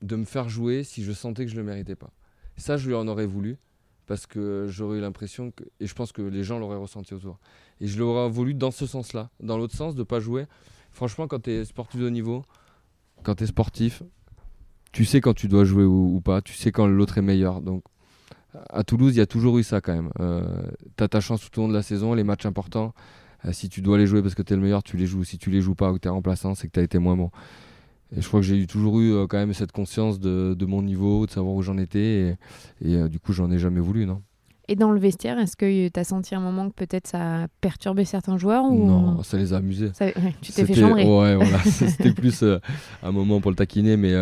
de me faire jouer si je sentais que je le méritais pas. Ça, je lui en aurais voulu. Parce que j'aurais eu l'impression que et je pense que les gens l'auraient ressenti autour. Et je l'aurais voulu dans ce sens-là, dans l'autre sens de pas jouer. Franchement, quand tu es sportif de haut niveau, quand tu es sportif, tu sais quand tu dois jouer ou, pas, tu sais quand l'autre est meilleur. Donc à Toulouse, il y a toujours eu ça quand même. Euh, tu as ta chance tout au long de la saison, les matchs importants. Euh, si tu dois les jouer parce que tu es le meilleur, tu les joues. Si tu les joues pas ou que tu es remplaçant, c'est que tu as été moins bon. Et je crois que j'ai toujours eu euh, quand même cette conscience de, mon niveau, de savoir où j'en étais. Et, euh, du coup, j'en ai jamais voulu, non. Et dans le vestiaire, est-ce que tu as senti un moment que peut-être ça a perturbé certains joueurs ou... Non, ça les a amusés. tu t'es fait chambrer. Ouais, voilà. C'était plus euh, un moment pour le taquiner, mais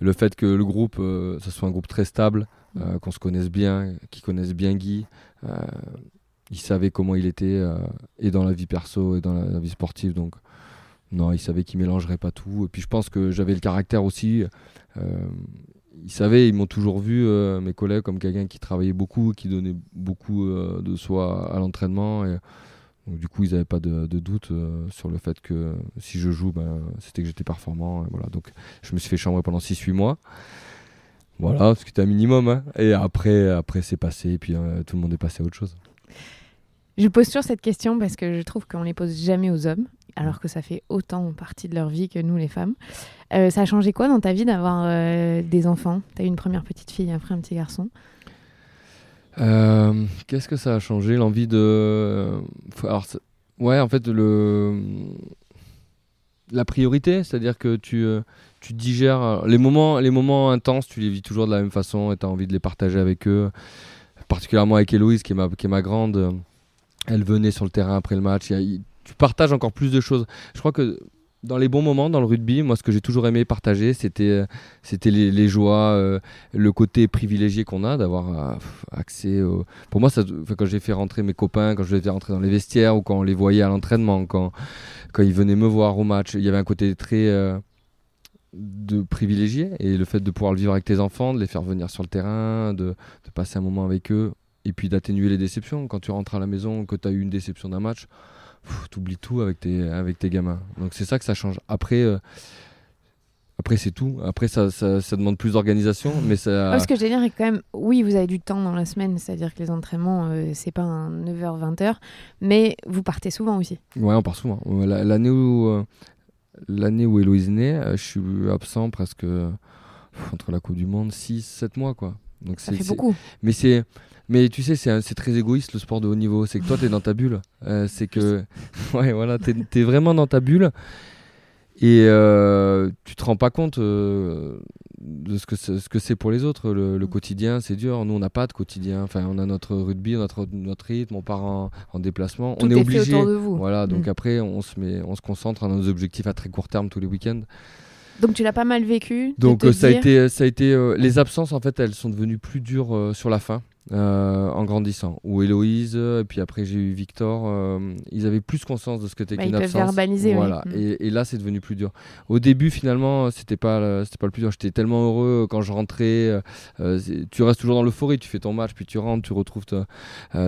le fait que le groupe, ce soit un groupe très stable, qu'on se connaisse bien, qu'ils connaissent bien Guy, ils savaient comment il était, et dans la vie perso et dans la vie sportive. Donc non, il savait qu'il mélangerait pas tout. Et puis je pense que j'avais le caractère aussi. Euh, ils savaient, ils m'ont toujours vu, euh, mes collègues, comme quelqu'un qui travaillait beaucoup, qui donnait beaucoup euh, de soi à l'entraînement. Et du coup, ils n'avaient pas de, doute sur le fait que si je joue, ben, c'était que j'étais performant. Et voilà. Donc je me suis fait chambrer pendant 6-8 mois. Voilà, ce qui était un minimum. Hein. Et après, après c'est passé, et puis tout le monde est passé à autre chose. Je pose toujours cette question parce que je trouve qu'on ne les pose jamais aux hommes alors que ça fait autant partie de leur vie que nous les femmes. Euh, ça a changé quoi dans ta vie d'avoir euh, des enfants? Tu as eu une première petite fille, après un petit garçon? Euh, Qu'est-ce que ça a changé? L'envie de. Ouais, en fait, le... la priorité, c'est-à-dire que tu, tu digères. Les moments, les moments intenses, tu les vis toujours de la même façon et tu as envie de les partager avec eux. Particulièrement avec Héloïse, qui est ma, qui est ma grande. Elle venait sur le terrain après le match. Tu partages encore plus de choses. Je crois que dans les bons moments dans le rugby, moi ce que j'ai toujours aimé partager, c'était euh, les, joies, euh, le côté privilégié qu'on a d'avoir euh, accès. Au... Pour moi, quand j'ai fait rentrer mes copains, quand je les ai fait rentrer dans les vestiaires ou quand on les voyait à l'entraînement, quand quand ils venaient me voir au match, il y avait un côté très de privilégié et le fait de pouvoir le vivre avec tes enfants, de les faire venir sur le terrain, de, de passer un moment avec eux et puis d'atténuer les déceptions. Quand tu rentres à la maison, que tu as eu une déception d'un match t'oublies tout avec tes, avec tes gamins. Donc c'est ça que ça change. Après, euh, après c'est tout. Après, ça, ça, demande plus d'organisation. mais ça... ce que je veux dire c'est quand même, oui, vous avez du temps dans la semaine, c'est-à-dire que les entraînements, euh, c'est pas un 9h-20h, mais vous partez souvent aussi. Ouais, on part souvent. L'année où, euh, l'année où Héloïse est née, je suis absent presque entre la Coupe du Monde 6-7 mois. Quoi. Donc ça fait beaucoup. Mais c'est mais tu sais, c'est très égoïste le sport de haut niveau. C'est que toi, tu es dans ta bulle. Euh, c'est que. ouais, voilà, tu es, vraiment dans ta bulle. Et euh, tu te rends pas compte euh, de ce que ce que c'est pour les autres. Le, quotidien, c'est dur. Nous, on n'a pas de quotidien. Enfin, on a notre rugby, notre, notre rythme, on part en, déplacement. on est, obligé. Fait autour de vous. Voilà, donc mm. après, on se, met, on se concentre à nos objectifs à très court terme tous les week-ends. Donc tu l'as pas mal vécu. Donc ça, a été, ça a été, les absences en fait, elles sont devenues plus dures sur la fin. Euh, en grandissant. Ou Héloïse, et puis après j'ai eu Victor. Euh, ils avaient plus conscience de ce que c'était bah, qu'une absence. verbaliser. Voilà. Mm. Et, là, c'est devenu plus dur. Au début, finalement, c'était pas, c'était pas le plus dur. J'étais tellement heureux quand je rentrais. Euh, tu restes toujours dans l'euphorie. Tu fais ton match, puis tu rentres, tu retrouves ta,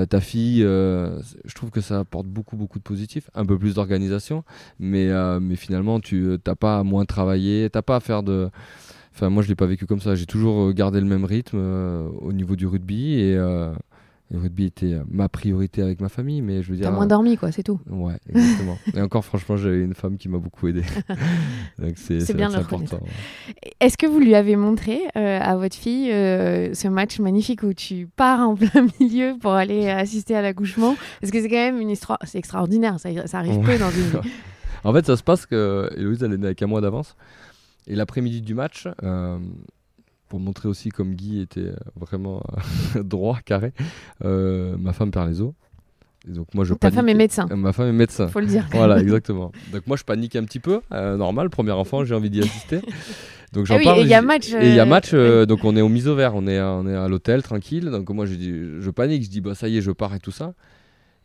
ta fille. je trouve que ça apporte beaucoup, beaucoup de positifs. Un peu plus d'organisation, mais, mais finalement, tu n'as pas à moins travailler, t'as pas à faire de Enfin, moi, je l'ai pas vécu comme ça. J'ai toujours euh, gardé le même rythme euh, au niveau du rugby et euh, le rugby était ma priorité avec ma famille, mais je veux dire. T'as moins dormi, quoi, c'est tout. Ouais, exactement. et encore, franchement, j'avais une femme qui m'a beaucoup aidé. c'est bien important. Est-ce que vous lui avez montré à votre fille ce match magnifique où tu pars en plein milieu pour aller assister à l'accouchement? Parce que c'est quand même une histoire, c'est extraordinaire. Ça, ça arrive peu dans une vie. en fait, ça se passe que Héloïse, elle est née avec un mois d'avance. Et l'après-midi du match, euh, pour montrer aussi comme Guy était vraiment euh, droit, carré, euh, ma femme perd les os. Et donc moi je Ta femme est médecin. ma femme est médecin. Faut le dire. Voilà, exactement. Donc moi je panique un petit peu, normal, premier enfant, j'ai envie d'y assister. Donc j'en ah parle. Et il y a match. Et il y a match, donc on est au mise au vert, on est, on est à l'hôtel tranquille. Donc moi je, dis, je panique, je dis bah ça y est, je pars et tout ça.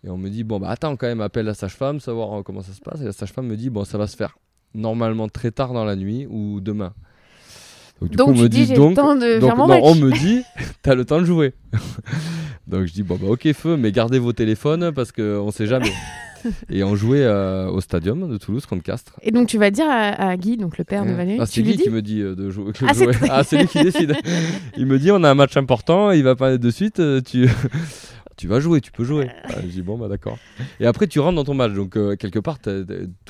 Et on me dit bon bah attends quand même, appelle la sage-femme, savoir comment ça se passe. Et la sage-femme me dit bon ça va se faire normalement très tard dans la nuit ou demain. Donc, du coup, on me dit, donc, le temps de faire mon non, on me dit, t'as le temps de jouer. donc je dis bon bah ok feu, mais gardez vos téléphones parce qu'on sait jamais. et on jouait euh, au stadium de Toulouse contre Castres. Et donc tu vas dire à, Guy, donc le père de Valérie. Ah, c'est Guy qui me dit euh, de jouer. Ah, ah, c'est lui qui décide. il me dit on a un match important, il va pas de suite. Tu tu vas jouer, tu peux jouer. Ah, je dis bon, bah d'accord. Et après, tu rentres dans ton match. Donc, euh, quelque part, tu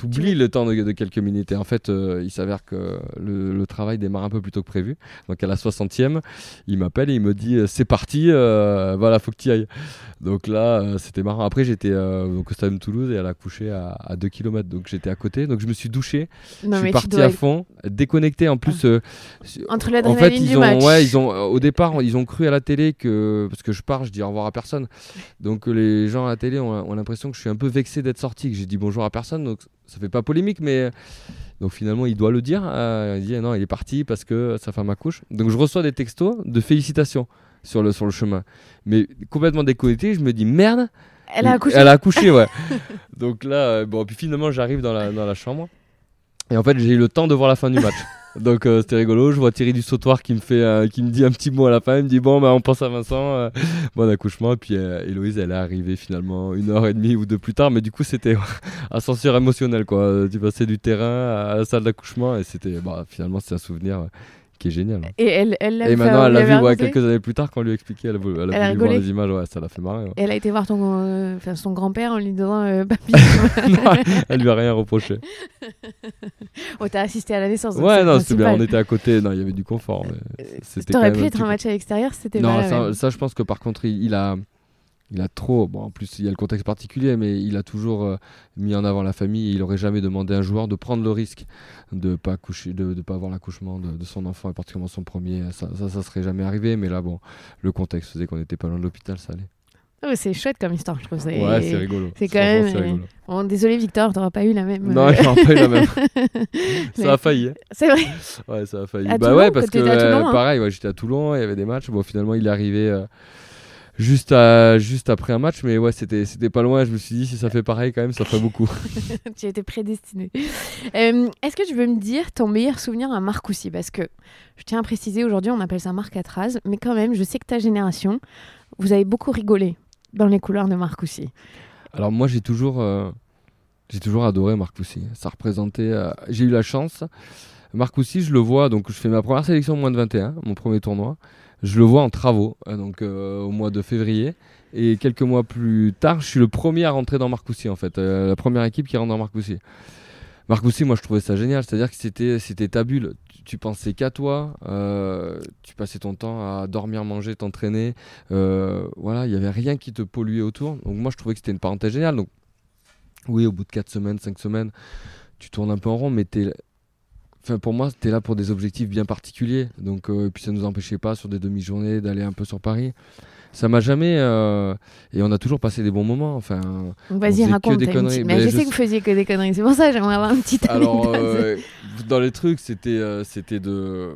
oublies le temps de, quelques minutes. Et en fait, euh, il s'avère que le, travail démarre un peu plus tôt que prévu. Donc, à la 60e, il m'appelle et il me dit euh, c'est parti, voilà, faut que tu ailles. Donc là, c'était marrant. Après, j'étais au Stade de Toulouse et elle a couché à, 2 km. Donc, j'étais à côté. Donc, je me suis douché. je suis parti à fond, déconnecté. En plus, entre l'adrénaline en fait, ils ont, Ouais, ils ont, au départ, ils ont cru à la télé que parce que je pars, je dis au revoir à personne. Donc les gens à la télé ont, l'impression que je suis un peu vexé d'être sorti, que j'ai dit bonjour à personne. Donc ça fait pas polémique, mais donc finalement il doit le dire. Euh, il dit non, il est parti parce que sa femme accouche. Donc je reçois des textos de félicitations sur le, sur le chemin. Mais complètement déconnecté, je me dis merde. Elle a accouché. Elle a accouché, ouais. donc là, euh, bon, puis finalement j'arrive dans la, dans la chambre. Et en fait, j'ai eu le temps de voir la fin du match. Donc euh, c'était rigolo. Je vois Thierry du Sautoir qui me fait, euh, qui me dit un petit mot à la fin. Il me dit bon, bah, on pense à Vincent. Euh, bon accouchement. Et puis Héloïse, elle est arrivée finalement une heure et demie ou deux plus tard. Mais du coup, c'était ascenseur émotionnel quoi. Tu passais du terrain à la salle d'accouchement et c'était, bah, finalement, c'est un souvenir qui est génial. Hein. Et elle, elle Et maintenant, elle l'a vu quelques années plus tard quand on lui a expliqué. Elle a, elle a, voulu voir les images, ouais, ça l'a fait marrer. Elle a été voir ton, euh, son grand-père en lui disant euh, Papy. elle lui a rien reproché. oh, t'as assisté à la naissance. Ouais, non, c'était bien. On était à côté. Non, il y avait du confort. Euh, t'aurais pu être un match à l'extérieur, c'était Non, ça, ça, je pense que par contre, il a il a trop, bon en plus il y a le contexte particulier, mais il a toujours euh, mis en avant la famille. il aurait jamais demandé à un joueur de prendre le risque de pas coucher, de, de pas avoir l'accouchement de, son enfant et particulièrement son premier. Ça, ça, ça, serait jamais arrivé. Mais là, bon, le contexte faisait qu'on n'était pas loin de l'hôpital, ça allait. Ah c'est chouette comme histoire, je trouve. Ouais, c'est rigolo. C'est quand même. Bon, désolé Victor, t'auras pas eu la même. Non, j'aurais pas eu la même. ça a failli. Hein. C'est vrai. Ouais, ça a failli. bah ouais, parce que euh, hein. pareil, ouais, j'étais à Toulon, il y avait des matchs. Bon, finalement, il est arrivé. Euh, juste, à, juste après un match, mais ouais, c'était, c'était pas loin. Je me suis dit, si ça fait pareil, quand même, ça fait beaucoup. tu étais prédestiné. Euh, est-ce que tu veux me dire ton meilleur souvenir à Marcoussis Parce que je tiens à préciser, aujourd'hui, on appelle ça Marc Atraz, mais quand même, je sais que ta génération, vous avez beaucoup rigolé dans les couleurs de Marcoussis. Alors, moi, j'ai toujours, euh, j'ai toujours adoré Marcoussis. Ça représentait. Euh, j'ai eu la chance. Marcoussis, je le vois, donc je fais ma première sélection moins de 21, mon premier tournoi je le vois en travaux, euh, donc euh, au mois de février. Et quelques mois plus tard, je suis le premier à rentrer dans Marcoussis, en fait, euh, la première équipe qui rentre dans Marcoussis. Marcoussis, moi je trouvais ça génial, c'est-à-dire que c'était, c'était ta bulle. Tu, pensais qu'à toi, tu passais ton temps à dormir, manger, t'entraîner. voilà, il n'y avait rien qui te polluait autour. Donc moi je trouvais que c'était une parenthèse géniale. Oui, au bout de 4 semaines, 5 semaines, tu tournes un peu en rond, mais tu Enfin, pour moi, c'était là pour des objectifs bien particuliers. Donc, euh, et puis ça ne nous empêchait pas sur des demi-journées d'aller un peu sur Paris. Ça m'a jamais. Euh, et on a toujours passé des bons moments. Enfin, vas-y, raconte. Des conneries. Mais, je, sais que vous faisiez que des conneries. C'est pour ça que j'aimerais avoir un petit Alors, euh, dans les trucs, c'était c'était de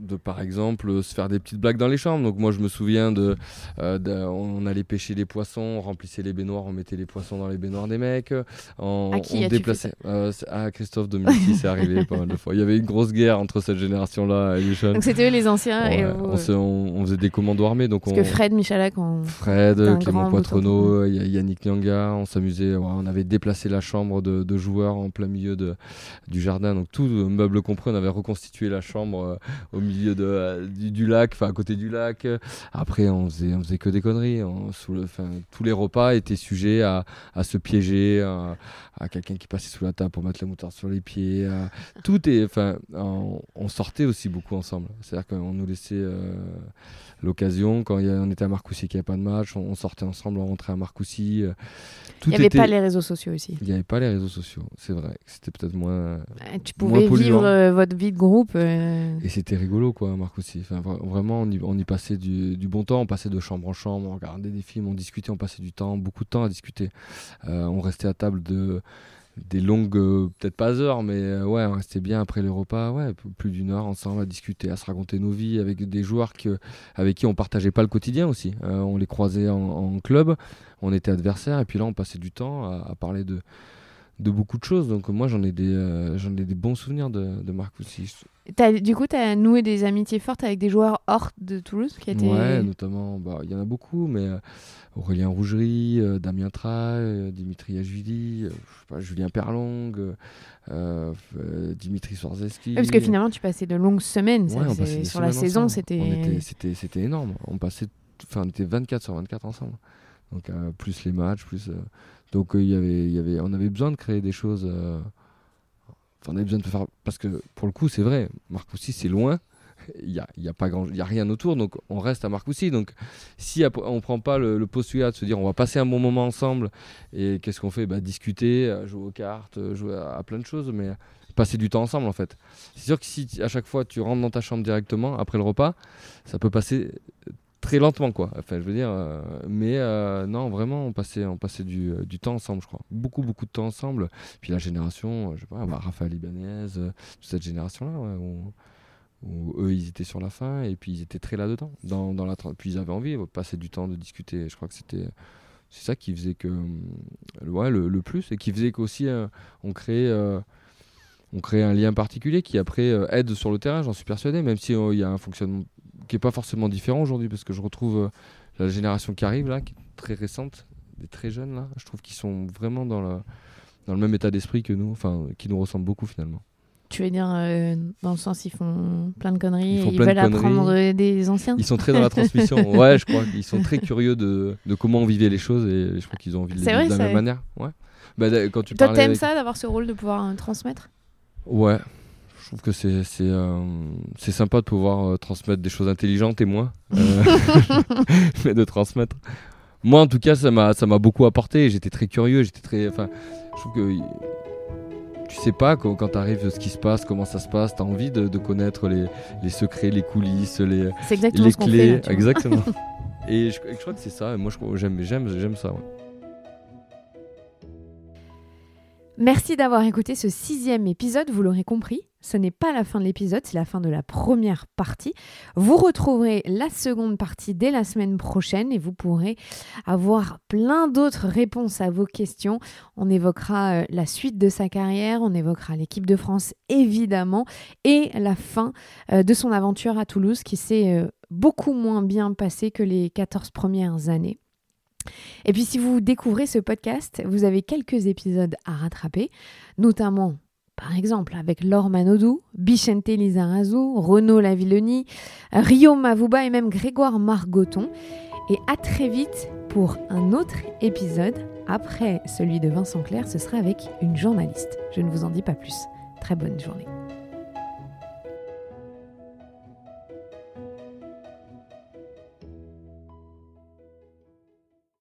de par exemple se faire des petites blagues dans les chambres. Donc moi je me souviens de, euh, on allait pêcher les poissons, on remplissait les baignoires, on mettait les poissons dans les baignoires des mecs, on, à qui on déplaçait. Euh, à Christophe Dominici, c'est arrivé pas mal de fois. Il y avait une grosse guerre entre cette génération-là et les jeunes. Donc c'était eux les anciens et on, on, faisait des commandos armés. Donc Parce que Fred Michalak, on... Fred, Clément Poitrenaud, Yannick Nyanga, on s'amusait, on avait déplacé la chambre de, de, joueurs en plein milieu de, du jardin. Donc tout meuble compris, on avait reconstitué la chambre euh, au milieu de du, lac, enfin à côté du lac. Après, on faisait, on faisait que des conneries. sous le, tous les repas étaient sujets à, à se piéger, à, quelqu'un qui passait sous la table pour mettre la moutarde sur les pieds. tout est, enfin, on, sortait aussi beaucoup ensemble. C'est-à-dire qu'on nous laissait euh, l'occasion. Quand on était à Marcoussis, qu'il n'y avait pas de match, on, sortait ensemble, on rentrait à Marcoussis. Euh, il n'y avait pas les réseaux sociaux aussi. Il n'y avait pas les réseaux sociaux, c'est vrai. C'était peut-être moins. Tu pouvais vivre euh, votre vie de groupe. Et c'était rigolo, quoi, Marcoussis. Enfin, vraiment, on y, passait du, bon temps. On passait de chambre en chambre, on regardait des films, on discutait, on passait du temps, beaucoup de temps à discuter. on restait à table de des longues, euh, peut-être pas heures, mais euh, ouais, on restait bien après le repas, ouais, plus d'une heure ensemble à discuter, à se raconter nos vies avec des joueurs que, avec qui on partageait pas le quotidien aussi. Euh, on les croisait en, club, on était adversaires, et puis là on passait du temps à, parler de, de beaucoup de choses. Donc moi, j'en ai, des, euh, j'en ai des bons souvenirs de, de Marcoussis. T'as- du coup, tu as noué des amitiés fortes avec des joueurs hors de Toulouse qui étaient... Ouais, notamment, bah, il y en a beaucoup, mais euh, Aurélien Rougerie, euh, Damien Traille, Dimitri Ajvili, Julien Perlong, Dimitri Swarzeski. Ouais, parce que finalement, tu passais de longues semaines. Ouais, c'est- sur la saison, c'était... Était- C'était c'était énorme. On passait, enfin, on était 24 sur 24 ensemble. Donc plus les matchs, plus. Donc euh, y avait, on avait besoin de créer des choses. euh, Enfin, on avait besoin de faire parce que pour le coup, c'est vrai. Marcoussis, c'est loin. Il y a, y a grand, a rien autour. Donc on reste à Marcoussis. Donc si on prend pas le, le postulat de se dire on va passer un bon moment ensemble et qu'est-ce qu'on fait? Bah, discuter, euh, jouer aux cartes, jouer à, plein de choses, mais passer du temps ensemble en fait. C'est sûr que si à chaque fois tu rentres dans ta chambre directement après le repas, ça peut passer très lentement quoi. Enfin, je veux dire, euh, mais euh, non, vraiment, on passait, on passait du, euh, du temps ensemble, je crois. Beaucoup, beaucoup de temps ensemble. Puis la génération, je sais pas, bah, Raphaël toute cette génération-là, où, eux, ils étaient sur la fin et puis ils étaient très là-dedans. Dans, dans la, puis ils avaient envie de passer du temps, de discuter. Je crois que c'était. C'est ça qui faisait que. Ouais, le, le plus. Et qui faisait qu'aussi, euh, on euh, on crée un lien particulier qui après aide sur le terrain, j'en suis persuadé, même si euh, il y a un fonctionnement qui est pas forcément différent aujourd'hui, parce que je retrouve euh, la génération qui arrive là, qui est très récente, des très jeunes là, je trouve qu'ils sont vraiment dans le, dans le même état d'esprit que nous, enfin qui nous ressemblent beaucoup finalement. Tu veux dire, euh, dans le sens, ils font plein de conneries, Ils et ils de veulent apprendre euh, des anciens Ils sont très dans la transmission, ouais, je crois qu'ils sont très curieux de, de comment on vivait les choses et je crois qu'ils ont envie de les vivre vrai, de la même manière. Ouais. Bah, quand tu Toi, t'aimes avec- ça, d'avoir ce rôle de pouvoir euh, transmettre? Ouais, trouve que c'est c'est euh, sympa de pouvoir euh, transmettre des choses intelligentes et moins, euh, mais de transmettre. Moi, en tout cas, ça m'a ça m'a beaucoup apporté. J'étais très curieux, j'étais très, enfin, je trouve que tu sais pas quand, quand t'arrives ce qui se passe, comment ça se passe. T'as envie de, de connaître les, les secrets, les coulisses, les exactement les fait. clés, là, tu exactement. et je, je crois que c'est ça. Et moi, je j'aime j'aime j'aime ça. ouais. Merci d'avoir écouté ce sixième épisode. Vous l'aurez compris, ce n'est pas la fin de l'épisode, c'est la fin de la première partie. Vous retrouverez la seconde partie dès la semaine prochaine et vous pourrez avoir plein d'autres réponses à vos questions. On évoquera euh, la suite de sa carrière, on évoquera l'équipe de France évidemment et la fin euh, de son aventure à Toulouse qui s'est euh, beaucoup moins bien passée que les 14 premières années. Et puis si vous découvrez ce podcast, vous avez quelques épisodes à rattraper, notamment par exemple avec Laure Manodou, Bichente Lizarazu, Renaud Lavilloni, Rio Mavuba et même Grégoire Margoton. Et à très vite pour un autre épisode. Après celui de Vincent Clerc, ce sera avec une journaliste. Je ne vous en dis pas plus. Très bonne journée.